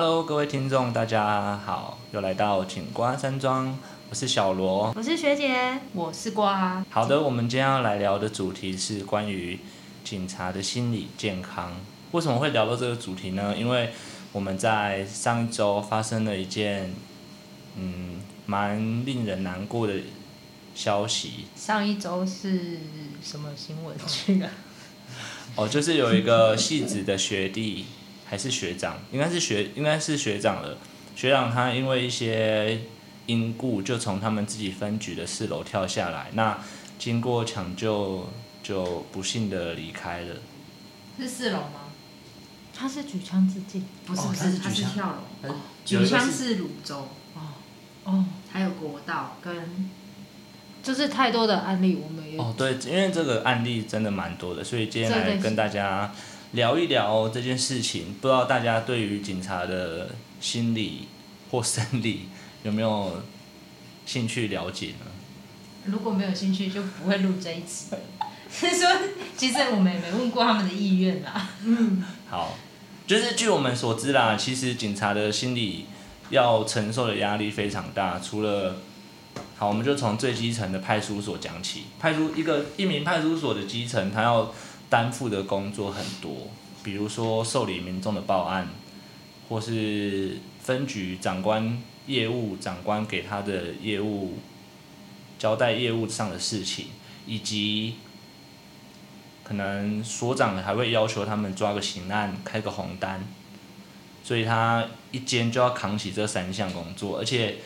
Hello，各位听众，大家好，又来到景瓜山庄，我是小罗。我是学姐，我是瓜。好的，我们今天要来聊的主题是关于警察的心理健康。为什么会聊到这个主题呢？因为我们在上一周发生了一件，嗯，蛮令人难过的消息。上一周是什么新闻去啊？哦，就是有一个戏子的学弟还是学长，应该是学应该是学长了。学长他因为一些因故，就从他们自己分局的四楼跳下来。那经过抢救，就不幸的离开了。是四楼吗？他是举枪自尽，不是，哦不是，他他是跳楼。有举枪是泸州，哦，还有国道跟就是太多的案例，我们也哦，对，因为这个案例真的蛮多的，所以今天来跟大家聊一聊这件事情。不知道大家对于警察的心理或生理有没有兴趣了解呢？如果没有兴趣就不会录这一集。是说，其实我们也没问过他们的意愿啦。嗯，好，就是据我们所知啦，其实警察的心理要承受的压力非常大。除了，好，我们就从最基层的派出所讲起。派出一个一名派出所的基层，他要担负的工作很多，比如说受理民众的报案，或是分局长官业务长官给他的业务交代业务上的事情，以及可能所长还会要求他们抓个刑案、开个红单，所以他一间就要扛起这三项工作，而且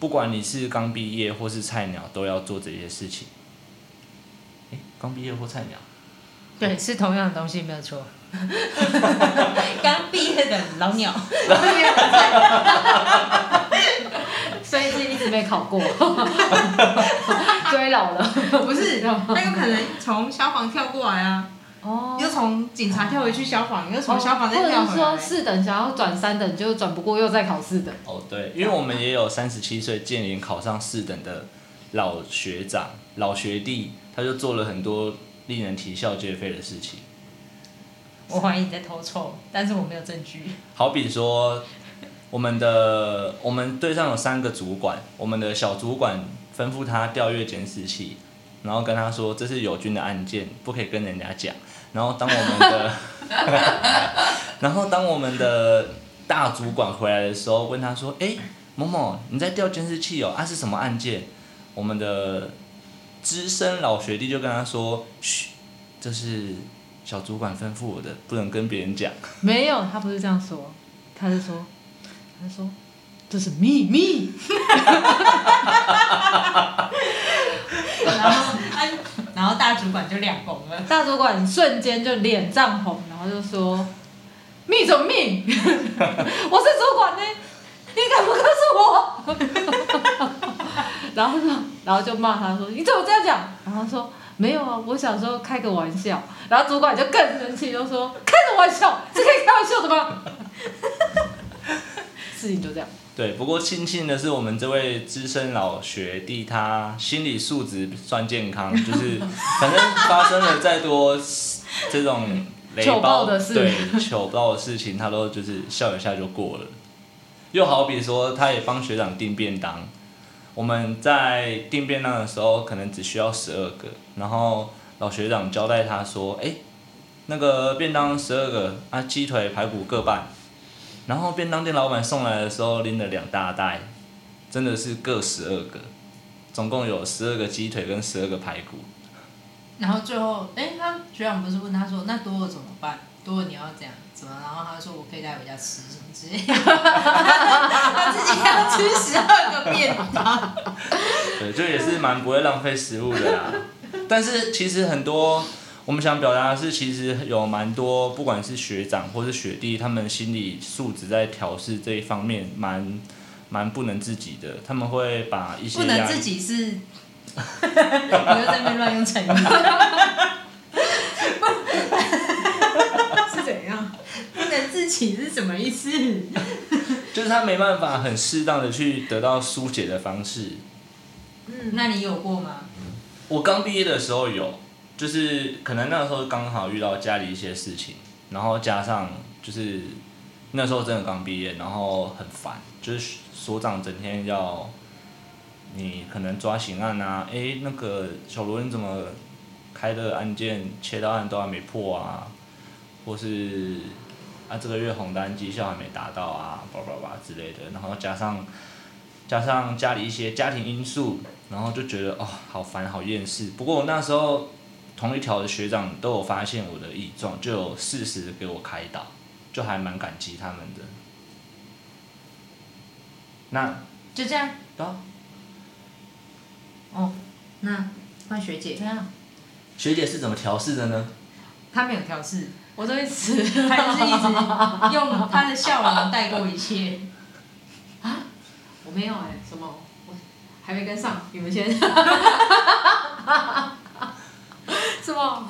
不管你是刚毕业或是菜鸟，都要做这些事情。诶，刚毕业或菜鸟，对，是同样的东西，没有错。刚毕业的老鸟，所以是一直没考过，追老了。不是，那有可能从消防跳过来啊，哦又从警察跳回去消防，又从消防再或者是说跳回来。四等想要转三等，就转不过，又再考四等。哦对，因为我们也有三十七岁建联考上四等的老学长、老学弟，他就做了很多令人啼笑皆非的事情。我怀疑你在偷臭，但是我没有证据。好比说，我们的我们队上有三个主管，我们的小主管吩咐他调阅监视器，然后跟他说这是友军的案件，不可以跟人家讲。然后当我们的，然后当我们的大主管回来的时候，问他说：“哎，某某，你在调监视器哦？啊是什么案件？”我们的资深老学弟就跟他说：“嘘，这是小主管吩咐我的，不能跟别人讲。”没有，他不是这样说，他是说，他是说，这是秘密。然后，然后大主管就脸红了。大主管瞬间就脸涨红，然后就说：“密什么密？我是主管呢，你敢不告诉我？”然后说，然后就骂他说：“你怎么这样讲？”然后说：“没有啊，我小时候开个玩笑。”然后主管就更生气，就说：“开个玩笑是可以开玩笑的吗？” 事情就这样。对，不过庆幸的是，我们这位资深老学弟他心理素质算健康，就是反正发生了再多这种雷 糗暴爆的事对糗爆的事情，他都就是笑一下就过了。又好比说，他也帮学长订便当，我们在订便当的时候，可能只需要十二个，然后老学长交代他说：“哎，那个便当十二个啊，鸡腿排骨各半。”然后便当店老板送来的时候拎了两大袋，真的是各十二个，总共有十二个鸡腿跟十二个排骨。然后最后，哎，他学长不是问他说，那多了怎么办？多了你要怎样？怎么？然后他说我可以带回家吃什么之类的。他自己要吃十二个便当。对，就也是蛮不会浪费食物的啦。但是其实很多我们想表达的是，其实有蛮多，不管是学长或是学弟，他们心理素质在调试这一方面蛮蛮不能自己的，他们会把一些不能自己是，不要在那边乱用成语。是怎样？是什么意思？就是他没办法很适当的去得到疏解的方式。嗯，那你有过吗？我刚毕业的时候有，就是可能那个时候刚好遇到家里一些事情，然后加上就是那时候真的刚毕业，然后很烦，就是所长整天要你可能抓刑案啊，诶，那个小罗你怎么开的案件切到案都还没破啊，或是啊这个月红单绩效还没达到啊，叭叭叭之类的，然后加上加上家里一些家庭因素，然后就觉得哦好烦好厌世。不过我那时候同一条的学长都有发现我的异状，就有适时的给我开导，就还蛮感激他们的。那就这样。啊，哦，那换学姐怎，样？学姐是怎么调试的呢？她没有调试，我都会吃，他就是一直用他的笑容带过一切。啊我没有哎、什么？我还没跟上，你们先。什么？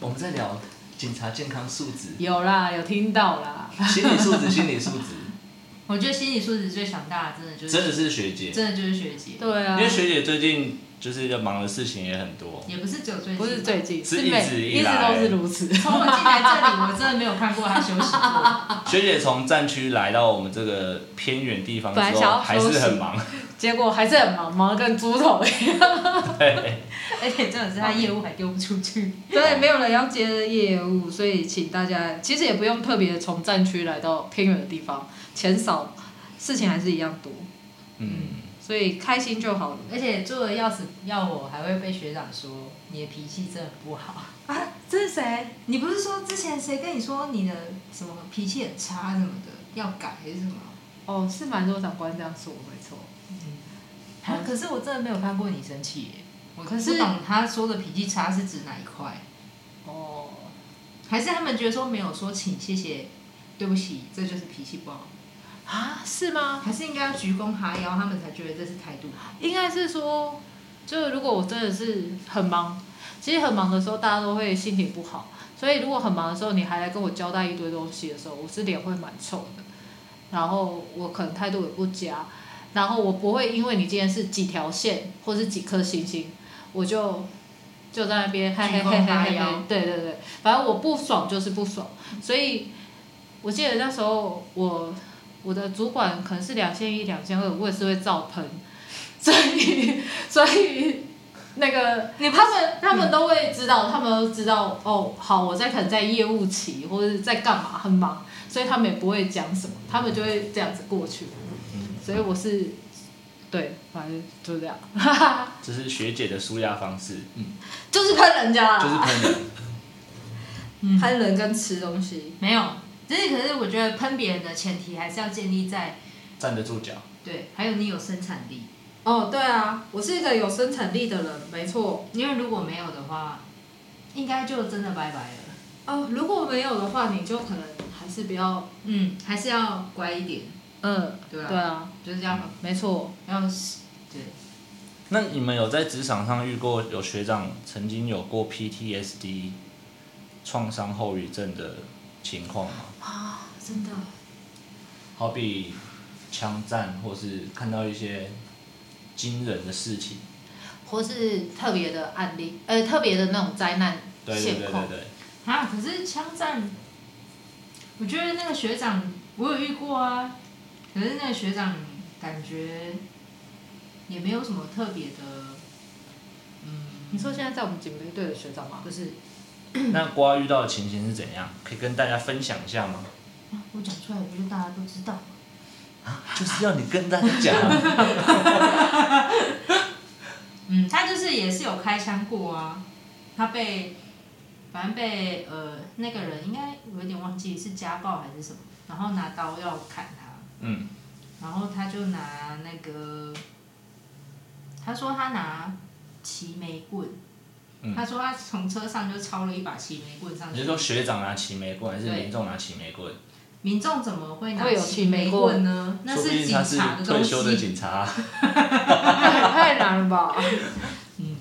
我们在聊警察健康素质、有啦，有听到啦。心理素质、心理素质，我觉得心理素质最强大的，真的就是真的是学姐，真的就是学姐，对啊因为，学姐最近就是要忙的事情也很多。也不是只有最近，不是最近，是每一直以一直都是如此。从我进来这里，我真的没有看过他休息过。学姐从战区来到我们这个偏远地方之后，还是很忙。结果还是很忙，忙得跟猪头一样。对，而且真的是他业务还丢不出去。对，没有人要接的业务，所以请大家其实也不用特别从战区来到偏远的地方，钱少，事情还是一样多，嗯，所以开心就好了。而且做的要死要活，还会被学长说你的脾气真的不好啊！这是谁？你不是说之前谁跟你说你的什么脾气很差什么的，要改还是什么？哦，是蛮多长官这样说，没错。啊可是我真的没有看过你生气耶，我可是不懂他说的脾气差是指哪一块，哦，还是他们觉得说没有说请谢谢，对不起，这就是脾气不好，啊，是吗？还是应该要鞠躬哈腰，他们才觉得这是态度好？应该是说，就是如果我真的是很忙，其实很忙的时候，大家都会心情不好。所以如果很忙的时候，你还来跟我交代一堆东西的时候，我是脸会蛮臭的，然后我可能态度也不佳，然后我不会因为你今天是几条线或是几颗星星，我就就在那边嘿嘿嘿嘿嘿嘿，对对对，反正我不爽就是不爽。所以我记得那时候我我的主管可能是两千一两千二，我也是会照喷。所以，所以那个你他们他们都会知道，他们都知道哦，好，我在可能在业务期或者是在干嘛很忙，所以他们也不会讲什么，他们就会这样子过去。所以我是对，反正就这样，这是学姐的舒压方式，嗯，就是喷人家啦，就是喷人。嗯喷人跟吃东西。没有，就是可是我觉得喷别人的前提还是要建立在站得住脚。对，还有你有生产力，哦，对啊，我是一个有生产力的人，没错。因为如果没有的话，应该就真的拜拜了。哦，如果没有的话，你就可能还是比较，嗯，还是要乖一点，嗯，对啊？对啊，就是这样，没错。要对。那你们有在职场上遇过有学长曾经有过 PTSD 创伤后遗症的情况吗？啊，真的。好比枪战，或是看到一些惊人的事情。或是特别的案例，呃，特别的那种灾难对对现况。对对对。啊，可是枪战，我觉得那个学长我有遇过啊，可是那个学长感觉也没有什么特别的，嗯，你说现在在我们警备队的学长吗？不是，那瓜遇到的情形是怎样？可以跟大家分享一下吗？啊我讲出来不就大家都知道吗？就是要你跟大家讲啊。嗯，他就是也是有开枪过啊，他被，反正被呃那个人应该我有点忘记是家暴还是什么，然后拿刀要砍他，嗯，然后他就拿那个，他说他拿齐眉棍，嗯他说他从车上就抄了一把齐眉棍上去你是。说学长拿齐眉棍，还是民众拿齐眉棍？民众怎么会拿齐眉棍呢？那是警察的东退休的西。警察。太难了吧？嗯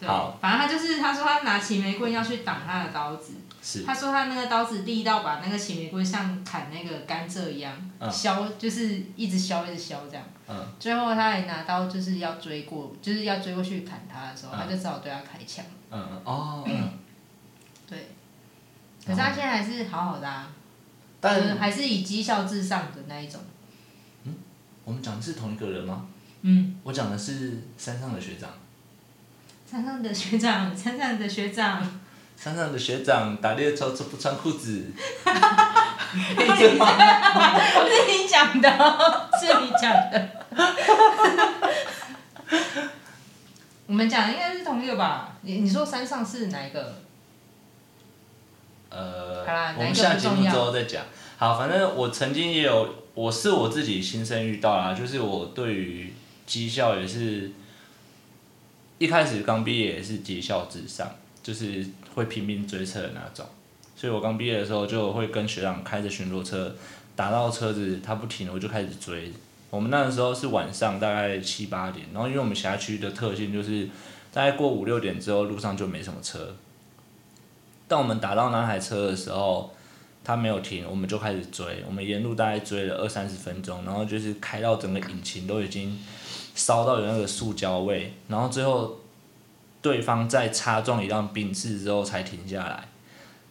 对好，反正他就是他说他拿齐眉棍要去挡他的刀子，是。他说他那个刀子利到把那个齐眉棍像砍那个甘蔗一样，嗯削就是一直削一直削这样。嗯最后他还拿刀就是要追过，就是要追过去砍他的时候，嗯他就只好对他开枪。嗯哦嗯。对，可是他现在还是好好的啊。但嗯还是以绩效至上的那一种。我们讲的是同一个人吗？嗯，我讲的是山上的学长，山上的学长，山上的学长，山上的学长打猎的时候不穿裤子，是 你讲的哦，是你讲的。我们讲的应该是同一个吧？你你说山上是哪一个？呃好啦，我们下节目之后再讲。好，反正我曾经也有，我是我自己亲身遇到啦，就是我对于绩效也是，一开始刚毕业也是绩效至上，就是会拼命追车的那种。所以我刚毕业的时候就会跟学长开着巡逻车，打到车子他不停，我就开始追。我们那个时候是晚上大概七八点，然后因为我们辖区的特性就是，大概过五六点之后路上就没什么车。当我们打到那台车的时候，他没有停，我们就开始追。我们沿路大概追了二三十分钟，然后就是开到整个引擎都已经烧到有那个塑胶味，然后最后对方在擦撞一辆宾士之后才停下来。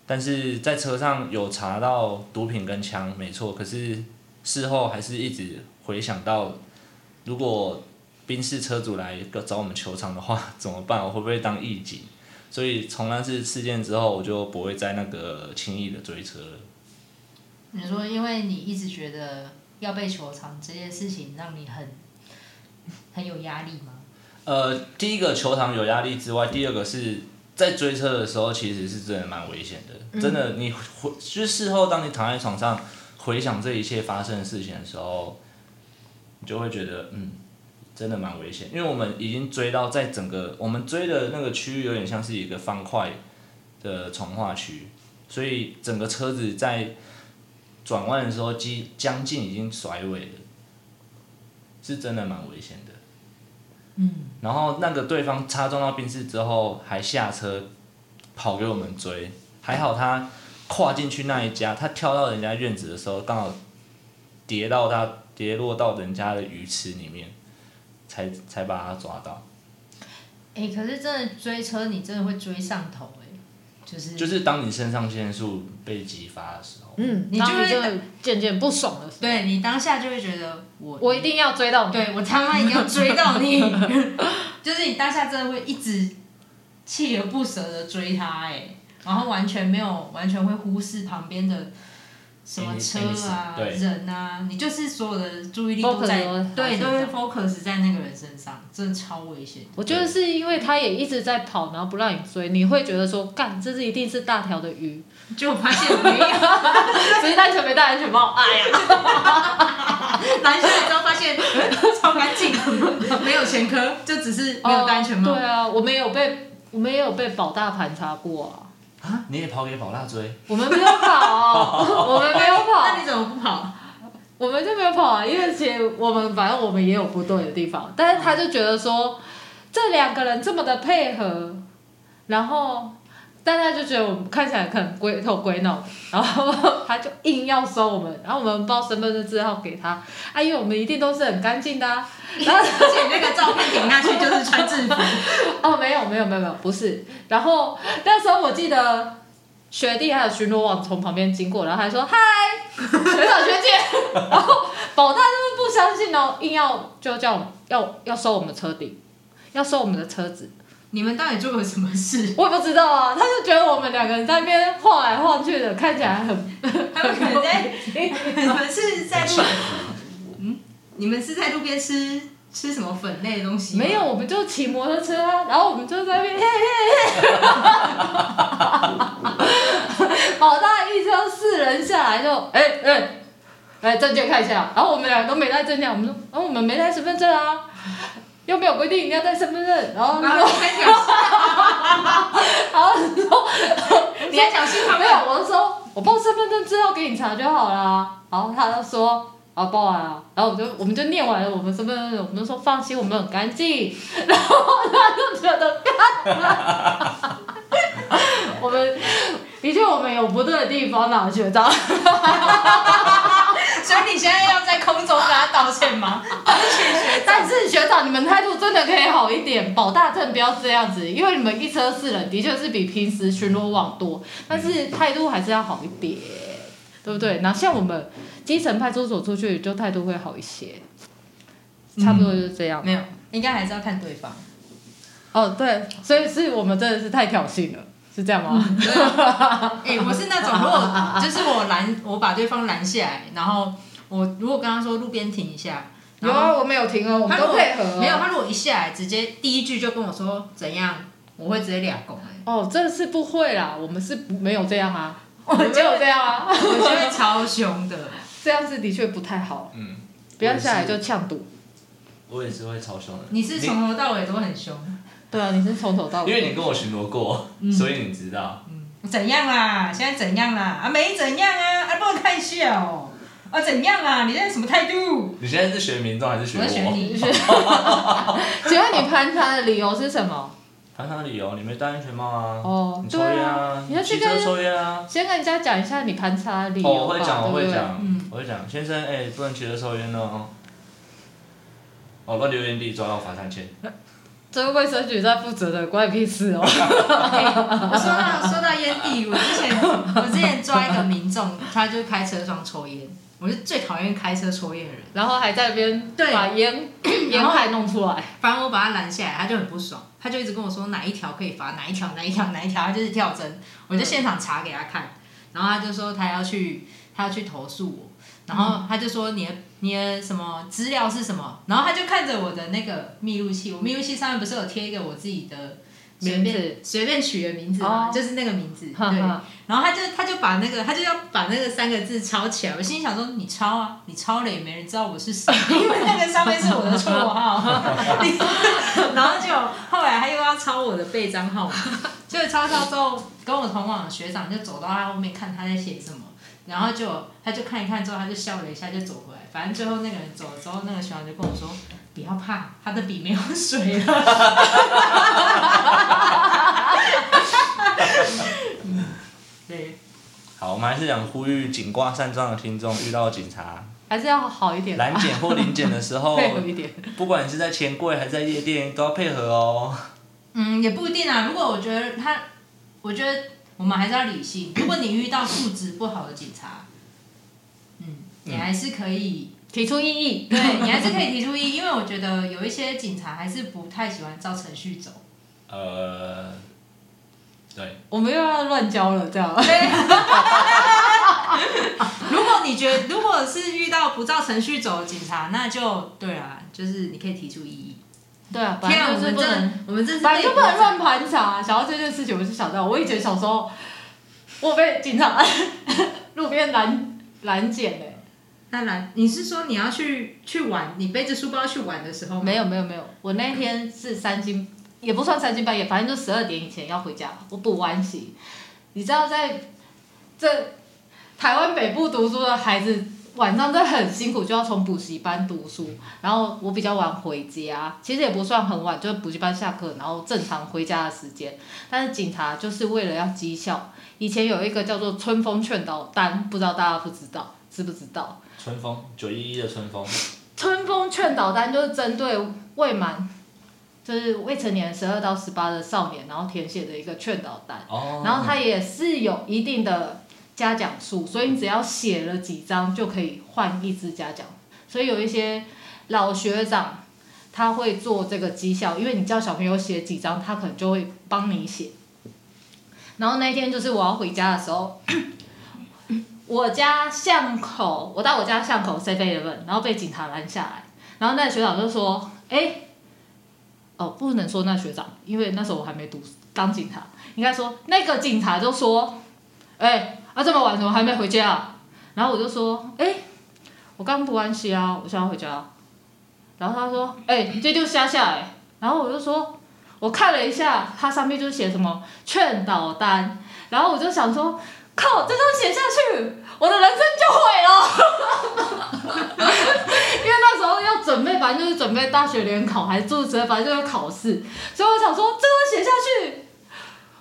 但是在车上有查到毒品跟枪，没错，可是事后还是一直回想到，如果宾士车主来找我们球场的话怎么办？我会不会当义警？所以从那次事件之后，我就不会再那个轻易的追车了。你说，因为你一直觉得要被球场这件事情让你很很有压力吗？呃，第一个球场有压力之外，第二个是在追车的时候，其实是真的蛮危险的。真的，你回就是事后，当你躺在床上回想这一切发生的事情的时候，你就会觉得，嗯，真的蛮危险。因为我们已经追到在整个我们追的那个区域，有点像是一个方块的从化区，所以整个车子在转弯的时候，几将近已经甩尾了，是真的蛮危险的。嗯，然后那个对方擦撞到宾士之后，还下车跑给我们追，还好他跨进去那一家，他跳到人家院子的时候，刚好跌到他跌落到人家的鱼池里面，才才把他抓到。哎、可是真的追车，你真的会追上头哎、就是就是当你肾上腺素被激发的时候，嗯，你就会渐渐不爽的时候，对你当下就会觉得我我一定要追到你。对我他妈一定要追到你，就是你当下真的会一直锲而不舍的追他哎、然后完全没有完全会忽视旁边的什么车啊、人啊，你就是所有的注意力都在对，都会 focus 在那个人身上，真的超危险。我觉得是因为他也一直在跑，然后不让你追，你会觉得说，干，这是一定是大条的鱼，就发现没有，只是单纯没戴安全帽。哎呀，拦下来之后发现超干净，没有前科，就只是没有戴安全帽。哦对啊，我们也有被，我们也有被保大盘查过啊。啊，你也跑给宝拉追？我们没有跑，我们没有跑那，你怎么不跑？我们就没有跑啊，因为其实我们反正我们也有不对的地方，但是他就觉得说这两个人这么的配合，然后但他就觉得我们看起来很鬼头鬼脑，然后他就硬要收我们，然后我们报身份证字号给他，啊，因为我们一定都是很干净的、啊，然 后而且那个照片顶下去就是穿制服，哦，没有没有没有没有，不是。然后那时候我记得学弟还有巡逻网从旁边经过，然后还说嗨，学长学姐。然后保大就是不相信哦，硬要就叫要要收我们车顶，要收我们的车子。你们到底做了什么事？我也不知道啊，他就觉得我们两个人在那边晃来晃去的，看起来很 他们可能在，你们是在路，嗯，你们是在路边吃吃什么粉类的东西？没有，，我们就骑摩托车啊，然后我们就在那边嘿嘿嘿，宝 大一车四人下来就哎哎，来证件看一下，然后我们两个都没带证件，我们说，然、后我们没带身份证啊，又没有规定一定要带身份证，然后 然说后你还挑衅，然后说你还挑衅他们？没有，我就说我报身份证之后给你查就好啦。然后他就说啊报完了，然后我就我们就念完了我们身份证，我们就说放心，我们很干净。然后他就觉得干，我们的确我们有不对的地方啦，学长。所以你现在要在空中跟他道歉吗？但是学长，你们态度真的可以好一点，保大阵不要这样子，因为你们一车四人的确是比平时巡逻网多，但是态度还是要好一点。对不对？然后像我们基层派出所出去，就态度会好一些，差不多就是这样。没有，应该还是要看对方。哦，对，所以是我们真的是太挑衅了，是这样吗？对啊，哎、我是那种如果就是我拦，我把对方拦下来，然后我如果跟他说路边停一下，有啊，我没有停哦，我们都配合、哦。没有，他如果一下来直接第一句就跟我说怎样，我会直接俩拱哎，哦，这是不会啦，我们是不 没有这样啊，我没有这样啊，我就会超凶的。这样子的确不太好，嗯，不要下来就呛赌。我也是会超凶的。你是从头到尾都很凶，对啊，你是从头到尾。因为你跟我巡逻过，所以你知道。嗯怎样啦？现在怎样啦？啊，没怎样啊，啊，不能看笑哦。啊，怎样啊？你现在什么态度？你现在是学民众还是学我我？你。请问你盘查的理由是什么？谈谈理由，你没戴安全帽啊？哦你抽烟啊？你要去骑车跟抽烟啊？先跟人家讲一下你盘查的理由哦，我会讲，我会讲嗯，我会讲，先生，哎，不能骑车抽烟哦。哦，乱留言地抓到罚三千。这个卫生局在负责的，关你屁事哦。我说到说到烟蒂，我之前我之前抓一个民众，他就开车上抽烟，我是最讨厌开车抽烟的人。然后还在那边对把烟 烟害弄出来。反正我把他拦下来，他就很不爽，他就一直跟我说哪一条可以罚，哪一条哪一条哪一条，他就是跳针。我就现场查给他看，然后他就说他要去他要去投诉我，然后他就说你的你的什么资料是什么，然后他就看着我的那个密录器，我密录器上面不是有贴一个我自己的随名字。便随便取的名字嘛，哦。就是那个名字，对。然后他就他就把那个他就要把那个三个字抄起来，我心里想说你抄啊，你抄了也没人知道我是谁，因为那个上面是我的绰号。然后就后来他又要抄我的备章号码，结果抄抄之后，跟我同往的学长就走到他后面看他在写什么，然后就他就看一看之后，他就笑了一下就走回来，反正最后那个人走了之后，那个学长就跟我说不要怕，他的笔没有水了。嗯对。好，我们还是想呼吁警挂善状的听众，遇到警察还是要好一点吧，拦检或临检的时候，配合一点。不管你是在钱柜还是在夜店，都要配合哦。嗯，也不一定啊。如果我觉得他，我觉得我们还是要理性。如果你遇到素质不好的警察，嗯，你还是可以，提出异议，对你还是可以提出异议，因为我觉得有一些警察还是不太喜欢照程序走。呃，对，我们又要乱教了，这样。如果你觉得如果是遇到不照程序走的警察，那就对啊，就是你可以提出异议。对啊，本天啊，来就是不我们真的能，，我们这是本来就不能乱盘查。想到这件事情，我就想到我以前小时候，我被警察 路边拦拦检嘞。那拦，你是说你要去去玩，你背着书包去玩的时候？没有没有没有，我那天是三更，也不算三更半夜，反正就十二点以前要回家，我补完习。你知道在这台湾北部读书的孩子，晚上真的很辛苦，就要从补习班读书。然后我比较晚回家，其实也不算很晚，就是补习班下课，然后正常回家的时间。但是警察就是为了要绩效，以前有一个叫做春风劝导单，不知道大家不知道，知不知道？春风九一一的春风，春风劝导单就是针对未满，就是未成年十二到十八的少年，然后填写的一个劝导单，哦，然后它也是有一定的嘉奖数，所以你只要写了几张就可以换一支嘉奖，所以有一些老学长他会做这个绩效，因为你叫小朋友写几张，他可能就会帮你写。然后那天就是我要回家的时候，我家巷口，我到我家巷口 Seven Eleven，然后被警察拦下来，然后那学长就说：“哎、哦，不能说那学长，因为那时候我还没读当警察，应该说那个警察就说：‘哎、啊这么晚怎么还没回家、啊？’然后我就说：‘哎、我刚补完习啊，我想要回家。’然后他说：‘哎、你这就下下来。’然后我就说：‘我看了一下，它上面就写什么劝导单。’然后我就想说。”靠，这张写下去，我的人生就毁了。因为那时候要准备，反正就是准备大学联考还是诸如此类，反正就是考试。所以我想说，这张写下去，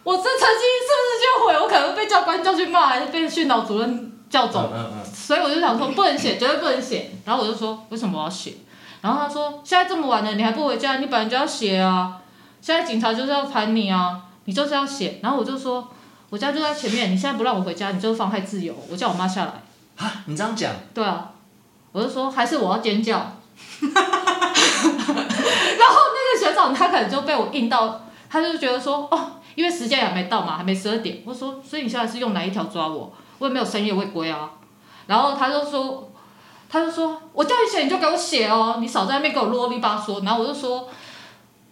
我这成绩是不是就毁？我可能被教官叫去骂，还是被训导主任叫走。嗯嗯所以我就想说，不能写，绝对不能写。然后我就说，为什么我要写？然后他说，现在这么晚了，你还不回家，你本来就要写啊。现在警察就是要盘你啊，你就是要写。然后我就说。我家就在前面，你现在不让我回家，你就是妨害自由。我叫我妈下来，啊，你这样讲，对啊，我就说还是我要尖叫。然后那个学长他可能就被我硬到，他就觉得说哦，因为时间也没到嘛，还没十二点。我说，所以你现在是用哪一条抓我？我也没有深夜未归啊。然后他就说，他就说我叫你写你就给我写哦，你少在那边给我啰里吧嗦。然后我就说，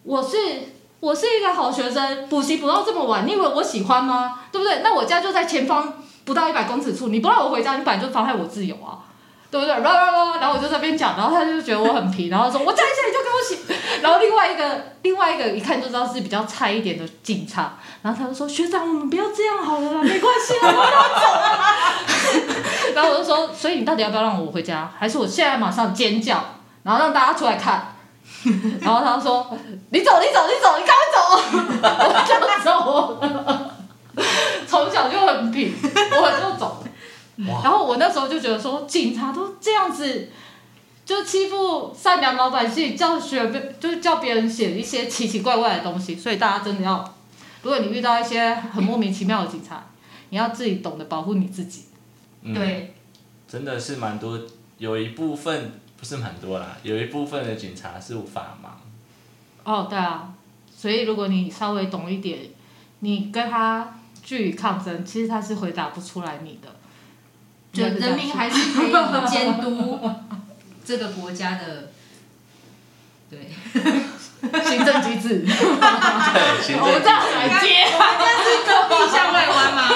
我是我是一个好学生，补习补到这么晚，你以为我喜欢吗？对不对？那我家就在前方不到一百公尺处，你不让我回家，你本来就妨害我自由啊。对不对？然后，然后我就在那边讲，然后他就觉得我很皮，然后说：“我站一下你就给我写。”然后另外一个，另外一个一看就知道是比较菜一点的警察，然后他就说：“学长，我们不要这样好了啦，没关系啦，我要走了。”然后我就说：“所以你到底要不要让我回家？还是我现在马上尖叫，然后让大家出来看？”然后他说：“你走，你走，你走，你赶快走！”我就走了。从小就很皮，我就走。然后我那时候就觉得说，警察都这样子，就欺负善良老百姓，叫学别就是叫别人写一些奇奇怪怪的东西，所以大家真的要，如果你遇到一些很莫名其妙的警察，你要自己懂得保护你自己。嗯，对，真的是蛮多，有一部分不是蛮多啦，有一部分的警察是无法盲。哦，对啊，所以如果你稍微懂一点，你跟他据理抗争，其实他是回答不出来你的。就人民还是可以 监督这个国家的，对，行政机制。对，行政我这样来接，这是隔壁向外弯吗？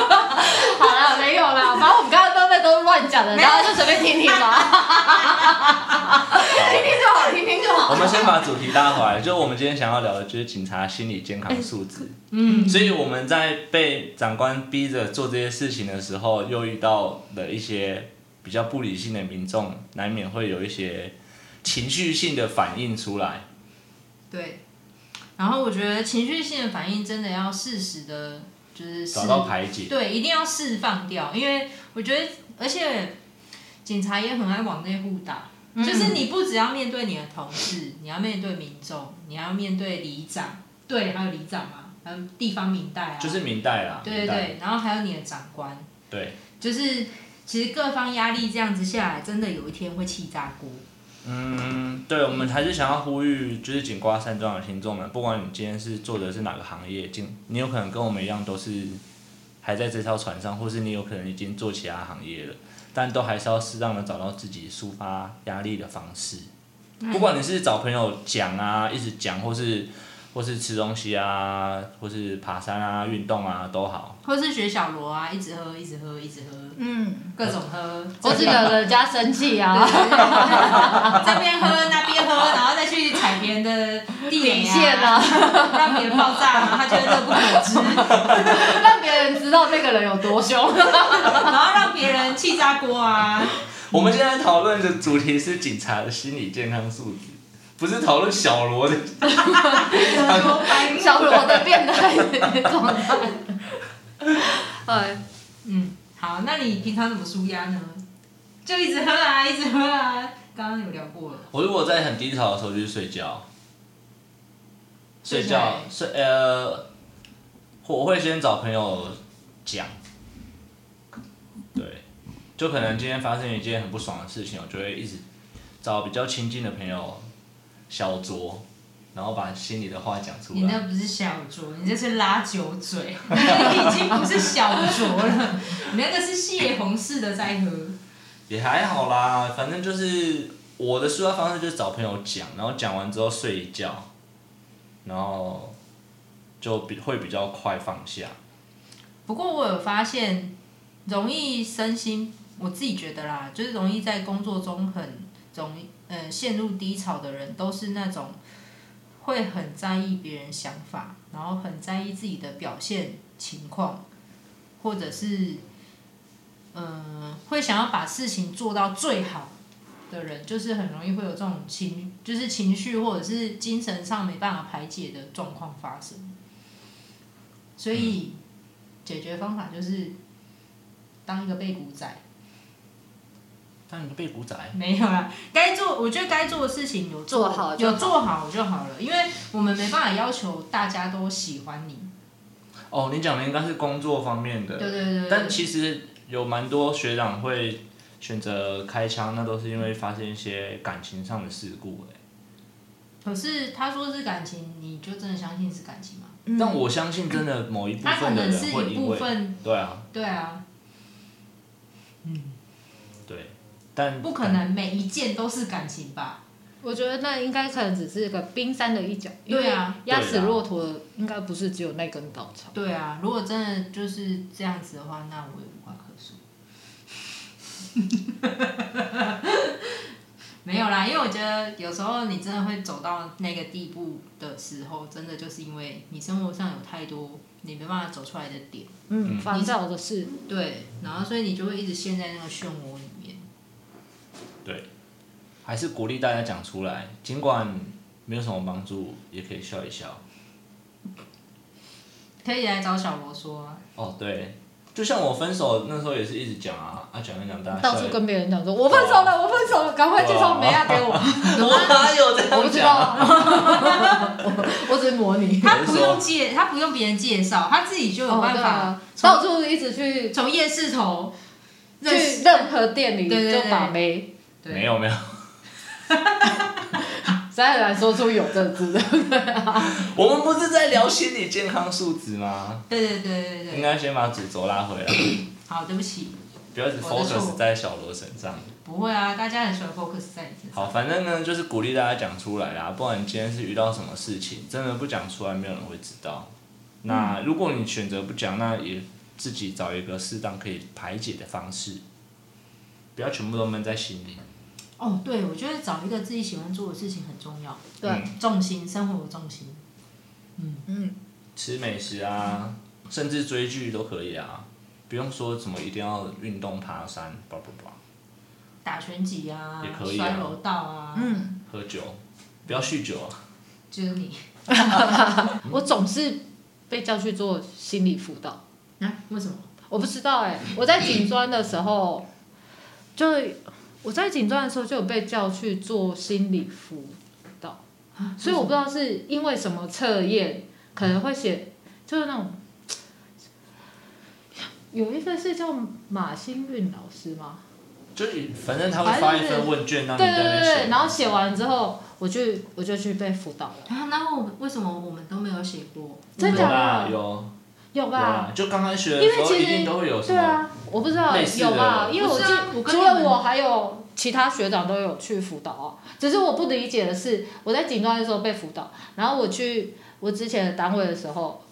好了，没有啦，反正我们刚刚都在都乱讲的，然后就随便听听吧，听听就好，听听就好。我们先把主题拉回来，就我们今天想要聊的就是警察心理健康素质。嗯，所以我们在被长官逼着做这些事情的时候，又遇到了一些比较不理性的民众，难免会有一些情绪性的反应出来。对，然后我觉得情绪性的反应真的要适时的，就是找到排解。对，一定要释放掉，因为我觉得，而且警察也很爱往内互打，嗯就是你不只要面对你的同事，你要面对民众，你要面对里长，对，还有里长嘛，还有地方民代啊，就是明代啦，对对对，然后还有你的长官，对，就是其实各方压力这样子下来，真的有一天会气炸锅。嗯，对，我们还是想要呼吁，就是井瓜山庄的听众们，不管你今天是做的是哪个行业，进你有可能跟我们一样都是还在这艘船上，或是你有可能已经做其他行业了，但都还是要适当的找到自己抒发压力的方式。不管你是找朋友讲啊，一直讲，或是或是吃东西啊，或是爬山啊、运动啊都好。或是学小罗啊，一直喝，一直喝，一直喝，嗯，各种喝，或是惹人家生气啊，这边喝那边喝，然后再去踩别人的地雷底线啊，让别人爆炸啊，他觉得乐不可支，让别人知道这个人有多凶。然后让别人气炸锅啊。我们现在讨论的主题是警察的心理健康素质，不是讨论小罗的。小罗的变态状态。哎，嗯，好，那你平常怎么舒压呢？就一直喝啊，一直喝啊。刚刚有聊过了，我如果在很低潮的时候，就是睡觉。睡觉睡呃，我会先找朋友讲，对，就可能今天发生一件很不爽的事情，我就会一直找比较亲近的朋友小酌，然后把心里的话讲出来。你那不是小酌，你这是拉酒嘴，你已经不是小酌了，你那个是泄洪式的在喝。也还好啦，反正就是我的抒发方式就是找朋友讲，然后讲完之后睡一觉，然后就比会比较快放下。不过我有发现，容易身心，我自己觉得啦，就是容易在工作中很容易呃陷入低潮的人，都是那种会很在意别人想法，然后很在意自己的表现情况，或者是嗯、呃会想要把事情做到最好的人，就是很容易会有这种情，就是情绪或者是精神上没办法排解的状况发生。所以解决方法就是当一个背骨仔，当你个背骨仔，没有啦，该做我觉得该做的事情有做好就有做好就好了，因为我们没办法要求大家都喜欢你。哦，你讲的应该是工作方面的，对对对对。但其实有蛮多学长会选择开枪，那都是因为发生一些感情上的事故、欸。可是他说是感情，你就真的相信是感情吗？但我相信真的某一部分的人能是一会因为，部分，对啊，对啊，对，但不可能每一件都是感情吧？我觉得那应该可能只是个冰山的一角，因为对啊压死骆驼的应该不是只有那根稻草。对啊，如果真的就是这样子的话，那我也无话可说。没有啦，因为我觉得有时候你真的会走到那个地步的时候，真的就是因为你生活上有太多你没办法走出来的点，嗯，烦躁的事，对，然后所以你就会一直陷在那个漩涡里面。还是鼓励大家讲出来，尽管没有什么帮助，也可以笑一笑。可以来找小罗说啊，哦，对，就像我分手那时候也是一直讲啊，啊讲一讲大家。到处跟别人讲说，我分手了，我分手了，赶快介绍梅亚给我。我哪有这我不知？道，我 我只是模拟。他不用介，他不用别人介绍，他自己就有哦，办法对啊，到处一直去从夜市头认去。任何店里对对对就把妹，对没有没有，实 在很难说出有这字的。我们不是在聊心理健康素质吗？对对对对对，应该先把主轴拉回来，好，对不起，不要只 focus 在小罗身上。不会啊，大家很喜欢 focus 在你身上。好，反正呢，就是鼓励大家讲出来啦，不然你今天是遇到什么事情，真的不讲出来，没有人会知道。那如果你选择不讲，那也自己找一个适当可以排解的方式，不要全部都闷在心里。哦，对，我觉得找一个自己喜欢做的事情很重要，对嗯重心，生活的重心。嗯，吃美食啊，甚至追剧都可以啊，不用说什么一定要运动、爬山，叭叭叭，打拳击啊，也可以啊摔楼道啊，嗯，喝酒，不要酗酒啊。就是你 我总是被叫去做心理辅导。啊？为什么？我不知道哎、我在警专的时候，就我在警专的时候就有被叫去做心理辅导，所以我不知道是因为什么测验可能会写，就是那种有一个是叫马新运老师吗？就是反正他会发一份问卷让你对在那边对对对，写。然后写完之后，我就我就去被辅导了，啊，那我为什么我们都没有写过？真的啦有有有吧？啊，就刚开学的因为其实时候一定都会有什么。我不知道有吧？因为我记除了我还有其他学长都有去辅导啊。只是我不理解的是，我在警专的时候被辅导，然后我去我之前的单位的时候，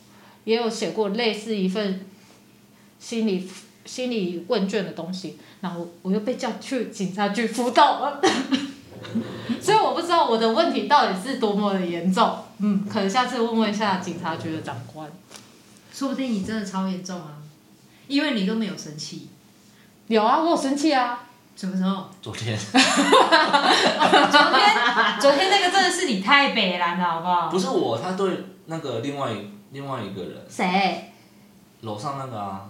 也有写过类似一份心理心理问卷的东西，然后我又被叫去警察局辅导了。所以我不知道我的问题到底是多么的严重，嗯，可能下次问问一下警察局的长官。说不定你真的超严重啊，因为你都没有生气。有啊，我有生气啊。什么时候？昨天 昨天，昨天那个真的是你太北蓝了，好不好？不是我，他对那个另外一另外一个人，谁？楼上那个啊，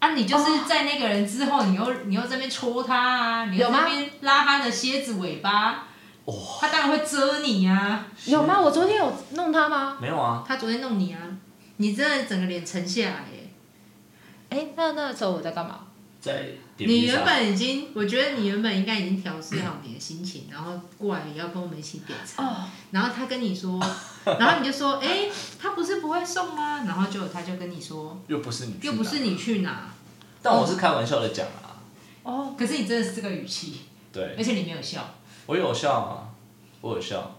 啊，你就是在那个人之后，你又你又在那边戳他啊，你在那边拉他的蝎子尾巴，他当然会蛰你啊。有吗？我昨天有弄他吗？没有啊，他昨天弄你啊，你真的整个脸沉下来耶。哎、那那时候我在干嘛？在点你原。本已经，我觉得你原本应该已经调试好你的心情，然后过来要跟我们一起点餐。哦，然后他跟你说，然后你就说，哎、他不是不会送吗？然后就他就跟你说，又不是你，又不是。你去拿，但我是开玩笑的讲啊，哦，可是你真的是这个语气，对，而且你没有笑，我有笑啊，我有笑。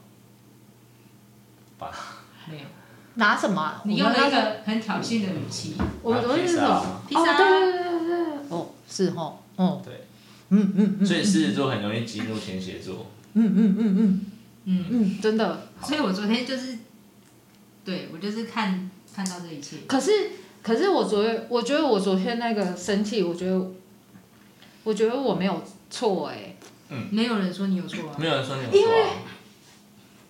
吧，没有，拿什么啊、你用那个很挑衅的语气。我们昨天是什么？披萨哦，对对对对对，哦，是哦，哦，对，嗯嗯嗯所以狮子座很容易激怒天蝎座。嗯嗯嗯嗯嗯，嗯，真的。所以我昨天就是，对我就是看看到这一切，可是可是我昨天，我觉得我昨天那个生气，我觉得我觉得我没有错哎、没有人说你有错啊。没有人说你有错啊。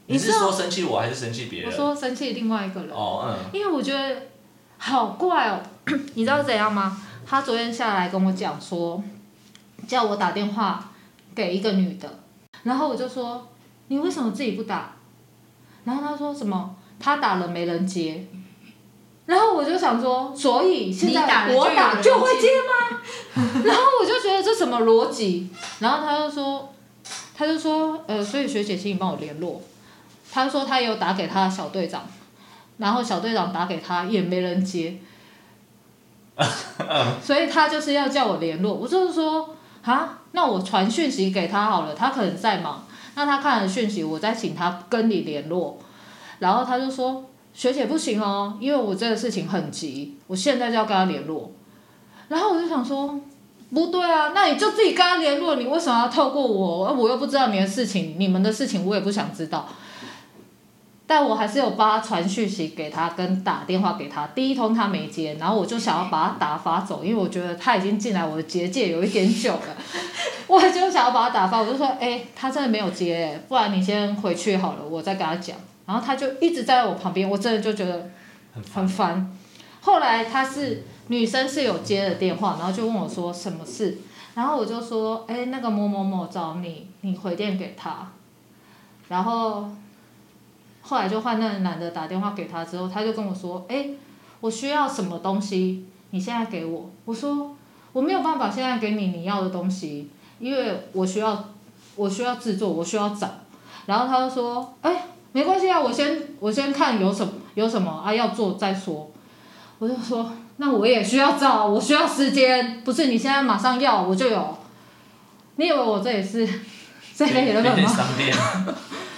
你知道说生气我还是生气别人我人？说生气另外一个人。哦，嗯，因为我觉得好怪哦，你知道怎样吗？他昨天下来跟我讲说，叫我打电话给一个女的，然后我就说你为什么自己不打？然后他说什么他打了没人接，然后我就想说，所以现在我打就会接接吗？然后我就觉得这什么么逻辑？然后他就说，他就说，呃，所以学姐，请你帮我联络。他说他有打给他的小队长，然后小队长打给他也没人接，所以他就是要叫我联络。我就是说，啊，那我传讯息给他好了，他可能在忙，那他看了讯息，我再请他跟你联络。然后他就说，学姐不行哦，因为我这个事情很急，我现在就要跟他联络。然后我就想说，不对啊，那你就自己跟他联络，你为什么要透过我？我又不知道你的事情，你们的事情我也不想知道。但我还是有帮他传讯息给他，跟打电话给他。第一通他没接，然后我就想要把他打发走，因为我觉得他已经进来我的结界有一点久了，我就想要把他打发。我就说，哎、他真的没有接，不然你先回去好了，我再跟他讲。然后他就一直在我旁边，我真的就觉得很烦。后来他是女生是有接的电话，然后就问我说什么事，然后我就说，哎、那个某某某找你，你回电给他。然后后来就换那个男的打电话给他之后，他就跟我说，哎、我需要什么东西，你现在给我。我说我没有办法现在给你你要的东西，因为我需要我需要制作，我需要找。然后他就说，哎、没关系啊，我先我先看有什么有什么啊要做再说。我就说，那我也需要找，我需要时间，不是你现在马上要我就有。你以为我这也是这类的便利吗？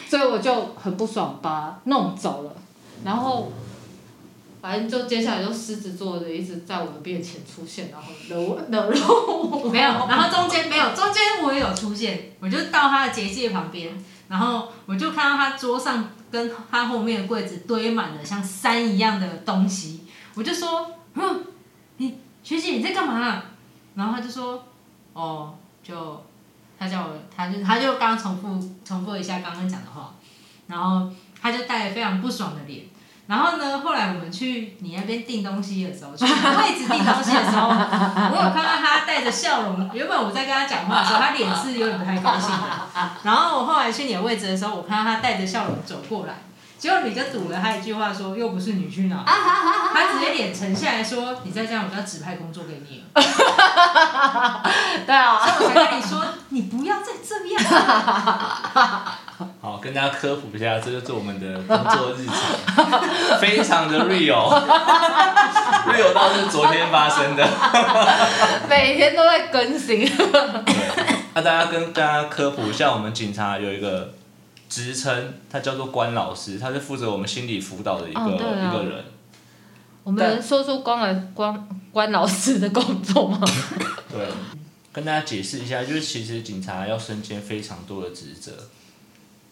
所以我就很不爽，把弄走了。然后，反正就接下来就狮子座的一直在我的面前出现，然后惹我惹惹我。没有，然后中间没有，中间我也有出现，我就到他的结界旁边，然后我就看到他桌上跟他后面的柜子堆满了像山一样的东西，我就说，哼，你学姐你在干嘛？然后他就说，哦，就他叫我，他就他就刚刚重复重复一下刚刚讲的话，然后他就带着非常不爽的脸。然后呢？后来我们去你那边订东西的时候，去位置订东西的时候，我有看到他带着笑容。原本我在跟他讲话的时候，他脸是有点不太高兴的。然后我后来去你的位置的时候，我看到他带着笑容走过来，结果你就堵了他一句话说：“又不是你去哪？”他直接脸沉下来说：“你再这样，我就要指派工作给你了。对啊，所以我才跟你说，你不要再这样。好，跟大家科普一下，这就是我们的工作日常，非常的 real，real 到是昨天发生的。每天都在更新。对，那大家跟大家科普一下，我们警察有一个职称，他叫做关老师，他是负责我们心理辅导的一个、哦啊一个人。我们能说出关了关关老师的工作吗？对，跟大家解释一下，就是其实警察要身兼非常多的职责，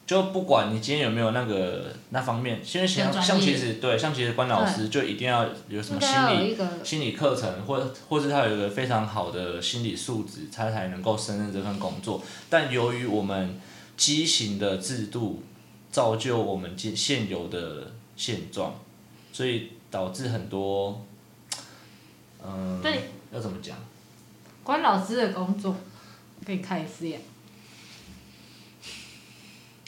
就不管你今天有没有那个那方面，因为像像其实对，像其实关老师就一定要有什么心理心理课程，或或是他有一个非常好的心理素质，他才能够胜任这份工作。但由于我们畸形的制度造就我们现现有的现状，所以导致很多，嗯、对，要怎么讲？关老师的工作，可以看一次呀。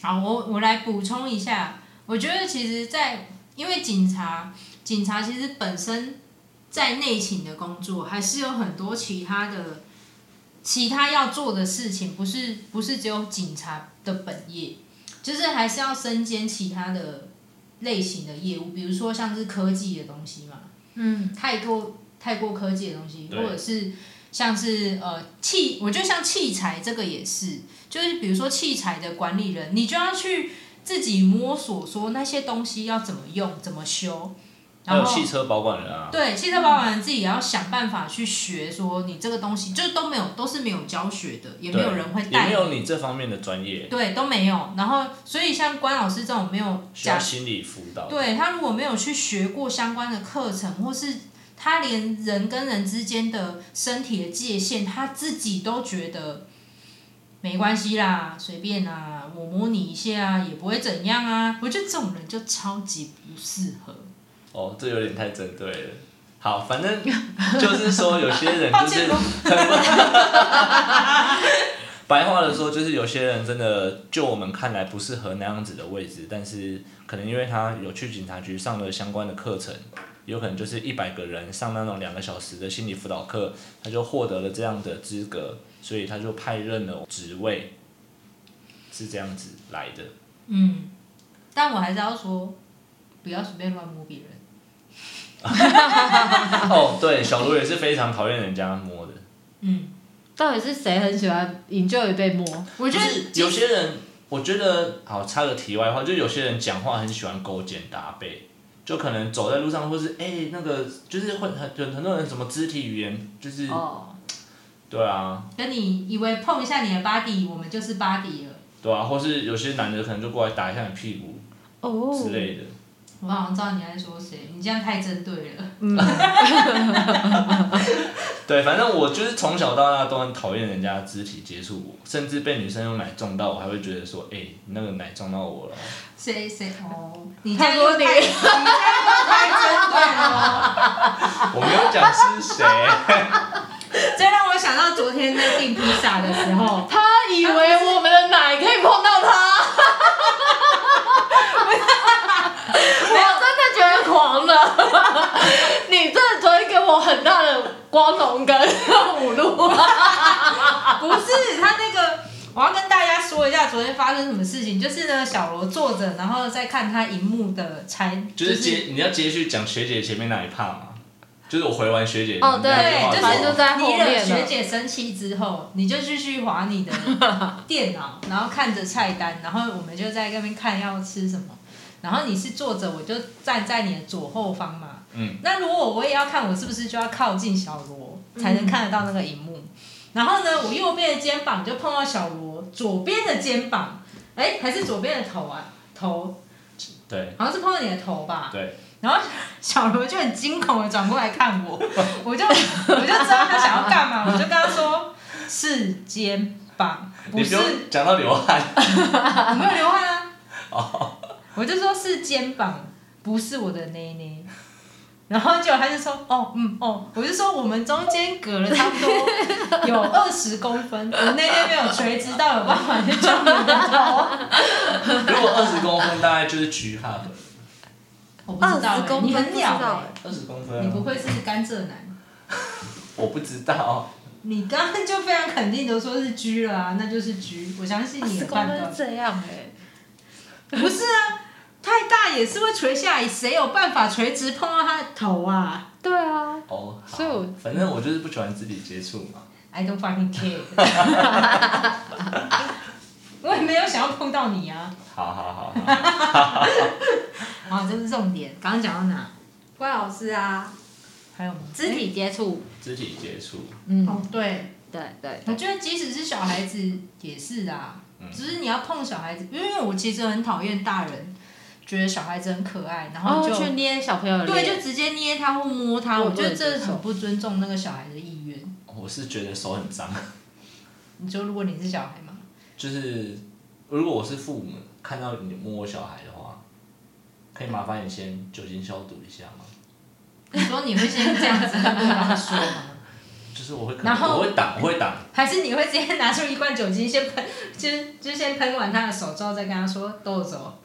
好，我我来补充一下，我觉得其实在，因为警察，警察其实本身在内勤的工作，还是有很多其他的，其他要做的事情，不是不是只有警察的本业，就是还是要身兼其他的类型的业务，比如说像是科技的东西嘛，嗯，太过太过科技的东西，或者是像是呃器，我觉得像器材这个也是，就是比如说器材的管理人，你就要去自己摸索说那些东西要怎么用、怎么修，还有汽车保管人啊，对汽车保管人自己也要想办法去学，说你这个东西就是都没有，都是没有教学的，也没有人会也带没有你这方面的专业，对，都没有。然后，所以像关老师这种没有假需要心理辅导。对他如果没有去学过相关的课程，或是他连人跟人之间的身体的界限，他自己都觉得没关系啦，随便啦，我摸你一下啊也不会怎样啊。我觉得这种人就超级不适合。哦，这有点太针对了。好，反正 就是说，有些人就是，白话的说，就是有些人真的，就我们看来不适合那样子的位置，但是可能因为他有去警察局上了相关的课程，有可能就是一百个人上那种两个小时的心理辅导课，他就获得了这样的资格，所以他就派任了职位，是这样子来的。嗯，但我还是要说，不要随便乱摸别人。哦，对，小卢也是非常讨厌人家摸的。嗯，到底是谁很喜欢 enjoy 被摸？我觉得有些人，我觉得好插个题外话，就有些人讲话很喜欢勾肩搭背，就可能走在路上，或是哎、那个就是会很很很多人什么肢体语言，就是、哦，对啊，跟你以为碰一下你的 body，我们就是 body 了。对啊，或是有些男的可能就过来打一下你屁股哦，之类的。我好像知道你在说谁，你这样太针对了。对，反正我就是从小到大都很讨厌人家肢体接触我，甚至被女生用奶撞到，我还会觉得说，哎、你那个奶撞到我了。谁谁哦，你这样又他说你太，你太针对了哦。我没有讲是谁，这让我想到昨天在订披萨的时候，他以为我们的奶可以碰到他，我真的觉得狂了。你真的昨天给我很大的光荣跟五路。不是他那个，我要跟大家说一下昨天发生什么事情。就是呢，小罗坐着，然后再看他荧幕的拆，就是接你要接续讲学姐前面那一 part 嘛，就是我回完学姐哦对对，那句话反正就在后你惹面了学姐生气之后，你就继续划你的电脑，然后看着菜单，然后我们就在那边看要吃什么。然后你是坐着，我就站在你的左后方嘛。嗯。那如果我也要看，我是不是就要靠近小罗才能看得到那个荧幕？然后呢，我右边的肩膀就碰到小罗左边的肩膀，哎，还是左边的头啊？头对好像是碰到你的头吧？对，然后小罗就很惊恐的转过来看我，我就我就知道他想要干嘛，我就跟他说是肩膀，不是讲到流汗。我没有流汗啊，哦，我就说是肩膀，不是我的内内。然后结果他就说哦嗯哦，我就说我们中间隔了差不多有二十公分，我那天没有垂直到有办法去撞你的头，如果二十公分大概就是 G cup，我不知道、欸，你很鸟、欸不知道欸，二十公分、啊，你不会是甘蔗男？我不知道，你刚刚就非常肯定的说是 G 了啊，那就是 G，我相信你十的判断公分是。这样哎、不是啊，太大也是会垂下来，谁有办法垂直碰到他的头啊对啊，哦，好所以我反正我就是不喜欢肢体接触嘛。？I don't fucking care。我也没有想要碰到你啊。好好好好，啊，这是重点。刚刚讲到哪？怪老师啊，还有吗？肢体接触，肢体接触，嗯，哦，对，对对我觉得即使是小孩子也是啊，嗯只是你要碰小孩子，因为我其实很讨厌大人觉得小孩子很可爱，然后就、哦去捏小朋友的对，就直接捏他或摸他，我我觉得这很不尊重那个小孩的意愿。我是觉得手很脏，你说如果你是小孩吗，就是如果我是父母，看到你摸我小孩的话，可以麻烦你先酒精消毒一下吗？你说你会先这样子跟对方说吗？就是我会然后我会挡，我会挡，还是你会直接拿出一罐酒精先喷，就是就先喷完他的手之后再跟他说都走。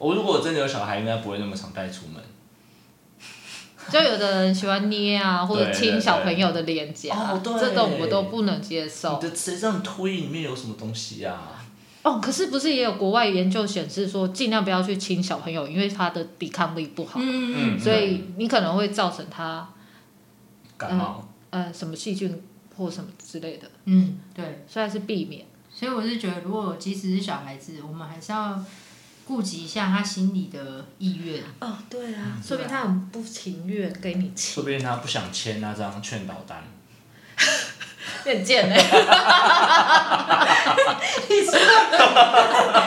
我如果真的有小孩，应该不会那么常带出门。就有的人喜欢捏啊，或者亲小朋友的脸颊，这种我都不能接受你。的谁知道你唾液里面有什么东西啊？哦，可是不是也有国外研究显示说，尽量不要去亲小朋友，因为他的抵抗力不好，嗯嗯所以你可能会造成他感冒，呃什么细菌或什么之类的，嗯，对，所以还是避免。所以我是觉得，如果即使是小孩子，我们还是要顾及一下他心里的意愿。哦，对啊，说不定他很不情愿给你签，说不定他不想签那张劝导单。很贱 哎、你知道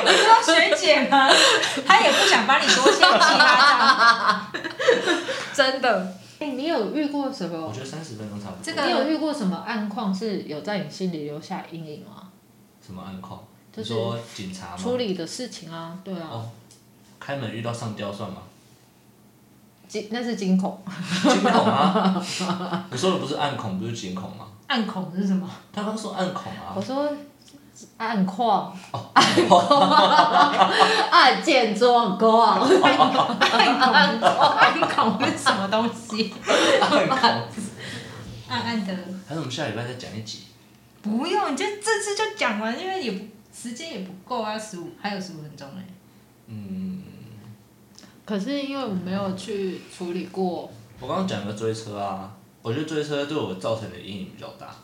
你知道学姐吗？她也不想把你多签其他张。真的。哎、你有遇过什么我？觉得三十分钟差不多。这个你有遇过什么暗况是有在你心里留下阴影吗？什么暗况？就是你说警察吗？处理的事情啊，对啊，哦，开门遇到上吊算吗？惊那是惊恐，惊恐啊！你说的不是暗恐，不是惊恐吗？暗孔是什么？他刚说暗恐啊我。说暗况，哦，暗案件状况，暗孔，暗孔是什么东西？暗孔。暗暗的。还是我们下礼拜再讲一集？不用，你就这次就讲完，因为也不时间也不够啊，十五还有十五分钟嘞。嗯，可是因为我没有去处理过，我刚刚讲个追车啊，我觉得追车对我造成的阴影比较大。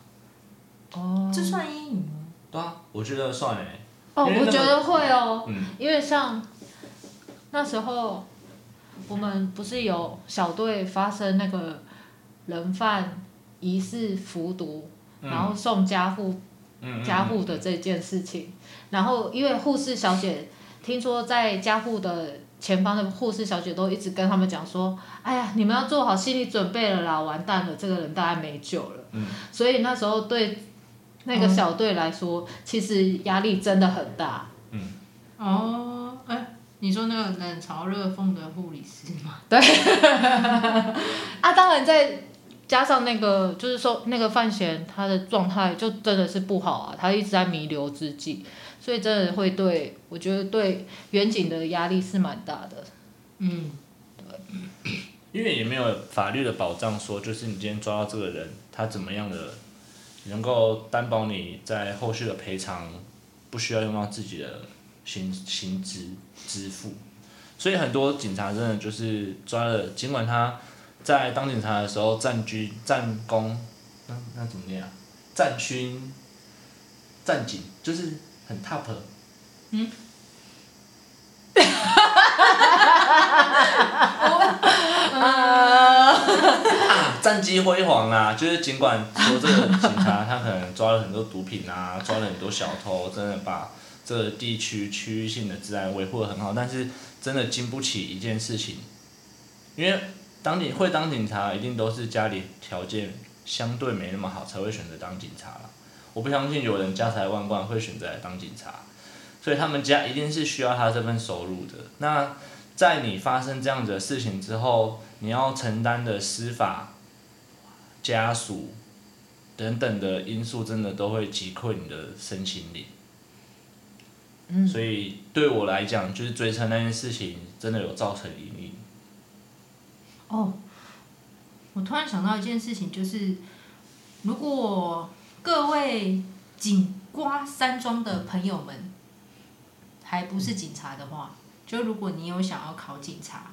哦这算阴影吗？对啊，我觉得算欸。哦，我觉得会哦，嗯因为像那时候我们不是有小队发生那个人贩疑似服毒，嗯然后送家护嗯家护的这件事情，然后因为护士小姐听说在加护的前方的护士小姐都一直跟他们讲说，哎呀，你们要做好心理准备了啦，完蛋了，这个人大概没救了。嗯所以那时候对那个小队来说，其实压力真的很大。嗯，哦，哎、你说那个冷嘲热讽的护理师吗？对啊，当然再加上那个，就是说那个范闲他的状态就真的是不好啊，他一直在弥留之际，所以真的会对我觉得对远景的压力是蛮大的。嗯，因为也没有法律的保障，说就是你今天抓到这个人，他怎么样的能够担保你在后续的赔偿不需要用到自己的薪薪资支付，所以很多警察真的就是抓了，尽管他在当警察的时候占据战功，那那怎么念啊？战勋、战警，就是很 top。嗯。啊，战绩辉煌啊！就是尽管说这个警察他可能抓了很多毒品啊，抓了很多小偷，真的把这个地区区域性的治安维护的很好，但是真的经不起一件事情，因为当你会当警察，一定都是家里条件相对没那么好才会选择当警察啦。我不相信有人家财万贯会选择来当警察，所以他们家一定是需要他这份收入的。那在你发生这样子的事情之后，你要承担的司法、家属等等的因素，真的都会击溃你的身心灵。嗯所以对我来讲，就是追车那件事情，真的有造成阴影。哦，我突然想到一件事情，就是如果各位警瓜山庄的朋友们还不是警察的话，就如果你有想要考警察，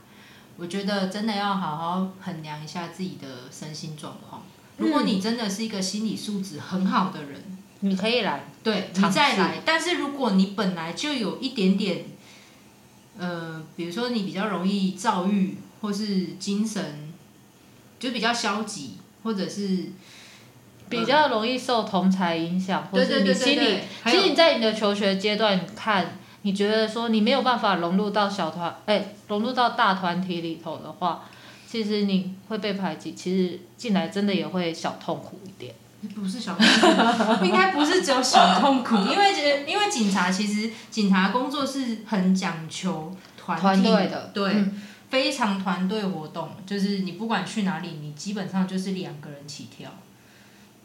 我觉得真的要好好衡量一下自己的身心状况。如果你真的是一个心理素质很好的人，你可以来，对你再来。但是如果你本来就有一点点，呃，比如说你比较容易躁郁，或是精神就比较消极，或者是比较容易受同才影响，或者你心里，其实你在你的求学阶段看，你觉得说你没有办法融入到小团，哎、融入到大团体里头的话，其实你会被排挤，其实进来真的也会小痛苦一点。不是小痛苦，应该不是只有小痛苦，因为觉因为警察其实警察工作是很讲求团队的，对，嗯非常团队活动，就是你不管去哪里，你基本上就是两个人起跳，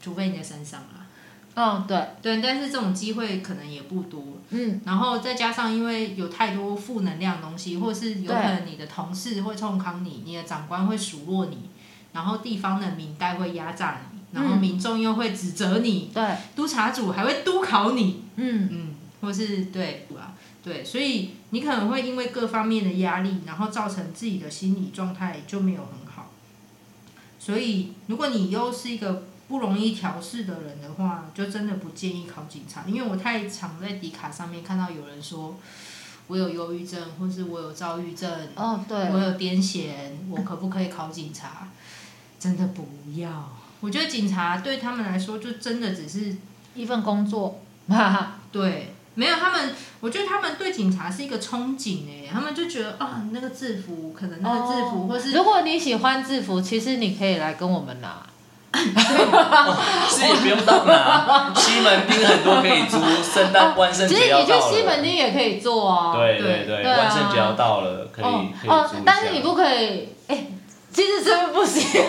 除非你在山上啊。嗯，对，对，但是这种机会可能也不多。嗯，然后再加上因为有太多负能量的东西，或是有可能你的同事会冲康你，你的长官会数落你，然后地方的民代会压榨你，然后嗯民众又会指责你，对，督察组还会督考你，嗯，嗯，或是对吧？对，所以你可能会因为各方面的压力，然后造成自己的心理状态就没有很好。所以，如果你又是一个不容易调试的人的话，就真的不建议考警察，因为我太常在迪卡上面看到有人说，我有忧郁症，或是我有躁郁症，哦，对，我有癫痫，我可不可以考警察？真的不要。我觉得警察对他们来说，就真的只是一份工作，对，没有他们，我觉得他们对警察是一个憧憬哎，他们就觉得啊，那个制服可能那个制服，哦或是如果你喜欢制服，其实你可以来跟我们拿。是也不用到哪，西门町很多可以租，圣诞万圣其实节要到了。你去西门町也可以做啊。对对对啊万圣节要到了，可以哦可以租一下。哦，但是你不可以，哎、其实是不行，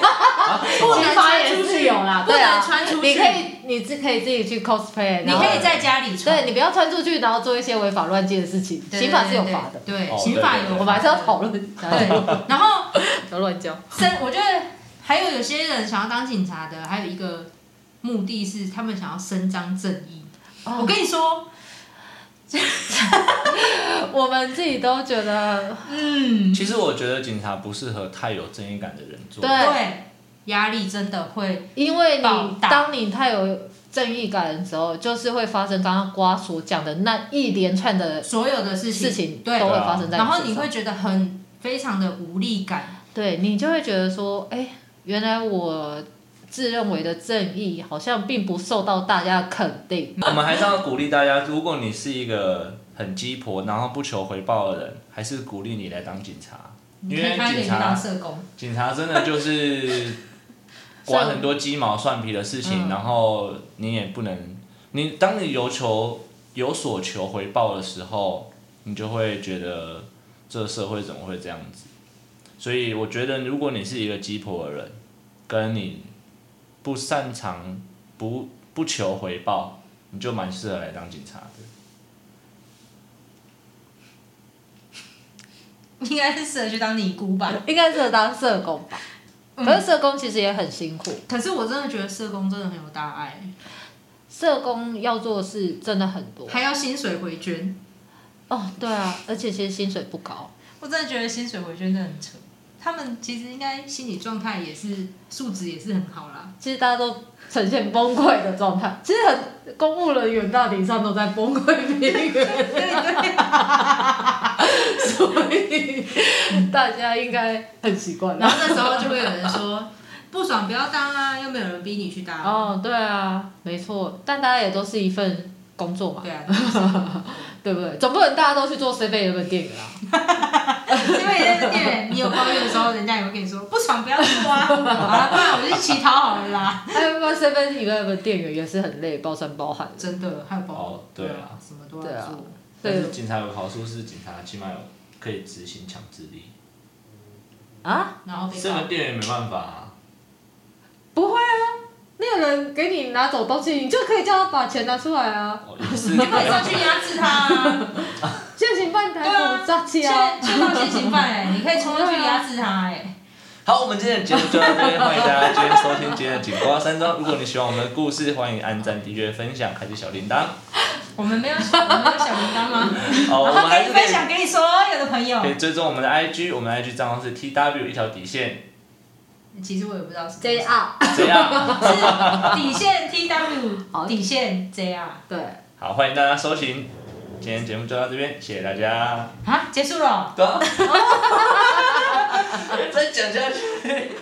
不能刑法也穿出去是有啦，不对啊能穿出去你可以，你自可以自己去 cosplay，你可以在家里穿。对你不要穿出去，然后做一些违法乱纪的事情，刑法是有罚的。对，哦刑法有。我们还是要讨论，对，然后不要乱教。生，我觉得还有有些人想要当警察的，还有一个目的是他们想要伸张正义。哦我跟你说，我们自己都觉得，嗯，其实我觉得警察不适合太有正义感的人做。对对，压力真的会，因为你当你太有正义感的时候，就是会发生刚刚瓜所讲的那一连串的所有的事情，事情对都会发生在然后你会觉得很非常的无力感。对你就会觉得说，哎、原来我自认为的正义好像并不受到大家的肯定。我们还是要鼓励大家，如果你是一个很鸡婆，然后不求回报的人，还是鼓励你来当警察，因为警察当社工，警察真的就是管很多鸡毛蒜皮的事情，嗯然后你也不能，你当你有求有所求回报的时候，你就会觉得这社会怎么会这样子？所以我觉得，如果你是一个鸡婆的人，跟你不擅长不不求回报，你就蛮适合来当警察的。应该是适合去当尼姑吧。应该适合当社工吧？嗯可是社工其实也很辛苦，可是我真的觉得社工真的很有大爱，社工要做的事真的很多。还要薪水回捐。哦，对啊，而且其实薪水不高。我真的觉得薪水回捐真的很扯。他们其实应该心理状态也是素质也是很好啦。其实大家都呈现崩溃的状态，其实很公务人员大体上都在崩溃边缘，所以大家应该很习惯。然后那时候就会有人说，不爽不要当啊，又没有人逼你去当。哦，对啊，没错，但大家也都是一份工作嘛，对啊，对不对？总不能大家都去做 C 贝的店员啊。因为那个店员，你有抱怨的时候，人家也会跟你说，不爽不要说啊。好了，不然我就去乞讨好了啦。还有个 Seven Eleven 店员也是很累，包山包海。真的，还有包哦对啊啊，什么都对啊要做。但是警察有个好处是，警察起码有可以执行强制力，啊，然后被告这个店员没办法、啊。不会啊，那个人给你拿走东西，你就可以叫他把钱拿出来啊。哦，也是。你可以上去压制他啊。现行犯逮捕诈欺现啊。现到现行犯哎，你可以冲上去压制他哎。好，我们今天的节目就到这边，欢迎大家今天收听今天的《警瓜山庄》。如果你喜欢我们的故事，欢迎按赞、订阅、分享、开启小铃铛。我们没有小，我们没有小铃铛吗？哦，我们还是可以分享给你所有的朋友 可。以追踪我们的 IG，我们的 IG 账号是 TW 一条底线，其实我也不知道是 JR，JR？是底线 TW 底线 JR 对，好，欢迎大家收听，今天节目就到这边，谢谢大家。啊，结束了。对啊 再讲下去。